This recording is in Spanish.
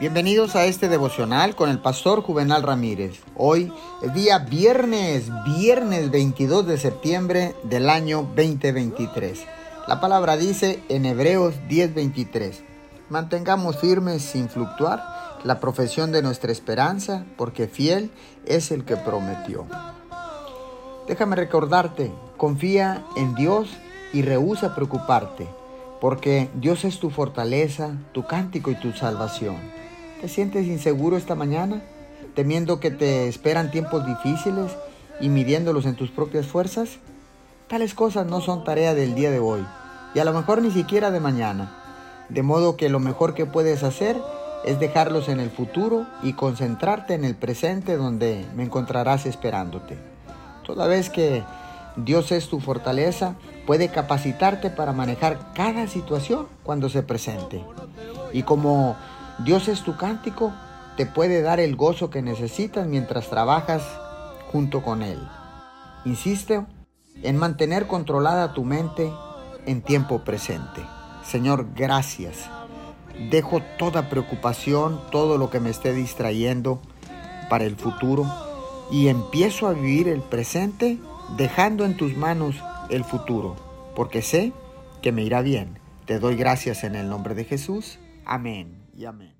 Bienvenidos a este devocional con el pastor Juvenal Ramírez. Hoy es día viernes, viernes 22 de septiembre del año 2023. La palabra dice en Hebreos 10:23, mantengamos firmes sin fluctuar la profesión de nuestra esperanza, porque fiel es el que prometió. Déjame recordarte, confía en Dios y rehúsa preocuparte, porque Dios es tu fortaleza, tu cántico y tu salvación. ¿Te sientes inseguro esta mañana, temiendo que te esperan tiempos difíciles y midiéndolos en tus propias fuerzas? Tales cosas no son tarea del día de hoy y a lo mejor ni siquiera de mañana. De modo que lo mejor que puedes hacer es dejarlos en el futuro y concentrarte en el presente donde me encontrarás esperándote. Toda vez que Dios es tu fortaleza, puede capacitarte para manejar cada situación cuando se presente. Y como Dios es tu cántico, te puede dar el gozo que necesitas mientras trabajas junto con Él. Insiste en mantener controlada tu mente en tiempo presente. Señor, gracias. Dejo toda preocupación, todo lo que me esté distrayendo para el futuro y empiezo a vivir el presente dejando en tus manos el futuro, porque sé que me irá bien. Te doy gracias en el nombre de Jesús. Amén y amén.